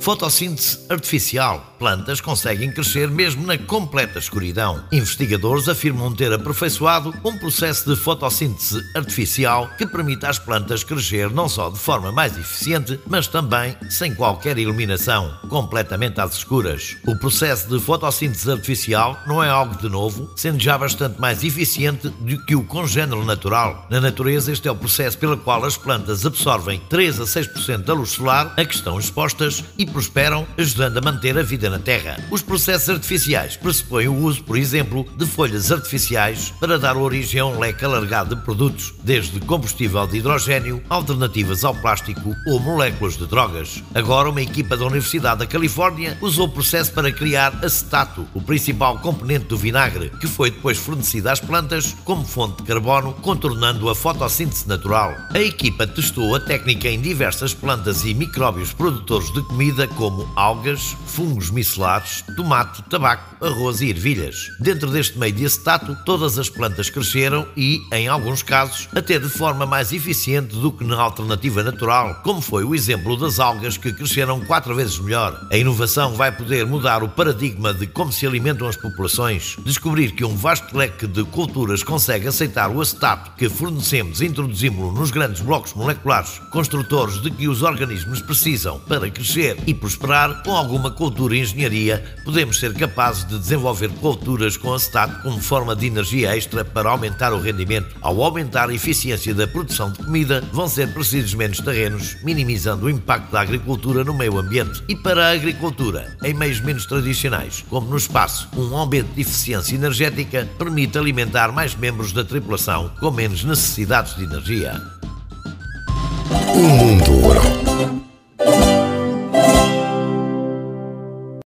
Fotossíntese artificial. Plantas conseguem crescer mesmo na completa escuridão. Investigadores afirmam ter aperfeiçoado um processo de fotossíntese artificial que permite às plantas crescer não só de forma mais eficiente, mas também sem qualquer iluminação, completamente às escuras. O processo de fotossíntese artificial não é algo de novo, sendo já bastante mais eficiente do que o congênero natural. Na natureza, este é o processo pelo qual as plantas absorvem 3 a 6% da luz solar a que estão expostas e prosperam, ajudando a manter a vida na Terra. Os processos artificiais pressupõem o uso, por exemplo, de folhas artificiais para dar origem a um leque alargado de produtos, desde combustível de hidrogênio, alternativas ao plástico ou moléculas de drogas. Agora, uma equipa da Universidade da Califórnia usou o processo para criar acetato, o principal componente do vinagre, que foi depois fornecido às plantas como fonte de carbono, contornando a fotossíntese natural. A equipa testou a técnica em diversas plantas e micróbios produtores de comida como algas, fungos micelares, tomate, tabaco, arroz e ervilhas. Dentro deste meio de acetato, todas as plantas cresceram e, em alguns casos, até de forma mais eficiente do que na alternativa natural, como foi o exemplo das algas que cresceram quatro vezes melhor. A inovação vai poder mudar o paradigma de como se alimentam as populações, descobrir que um vasto leque de culturas consegue aceitar o acetato que fornecemos e introduzimos-lo nos grandes blocos moleculares, construtores de que os organismos precisam para crescer e prosperar, com alguma cultura e engenharia, podemos ser capazes de desenvolver culturas com acetato como forma de energia extra para aumentar o rendimento. Ao aumentar a eficiência da produção de comida, vão ser precisos menos terrenos, minimizando o impacto da agricultura no meio ambiente. E para a agricultura, em meios menos tradicionais, como no espaço, um aumento de eficiência energética permite alimentar mais membros da tripulação com menos necessidades de energia. O mundo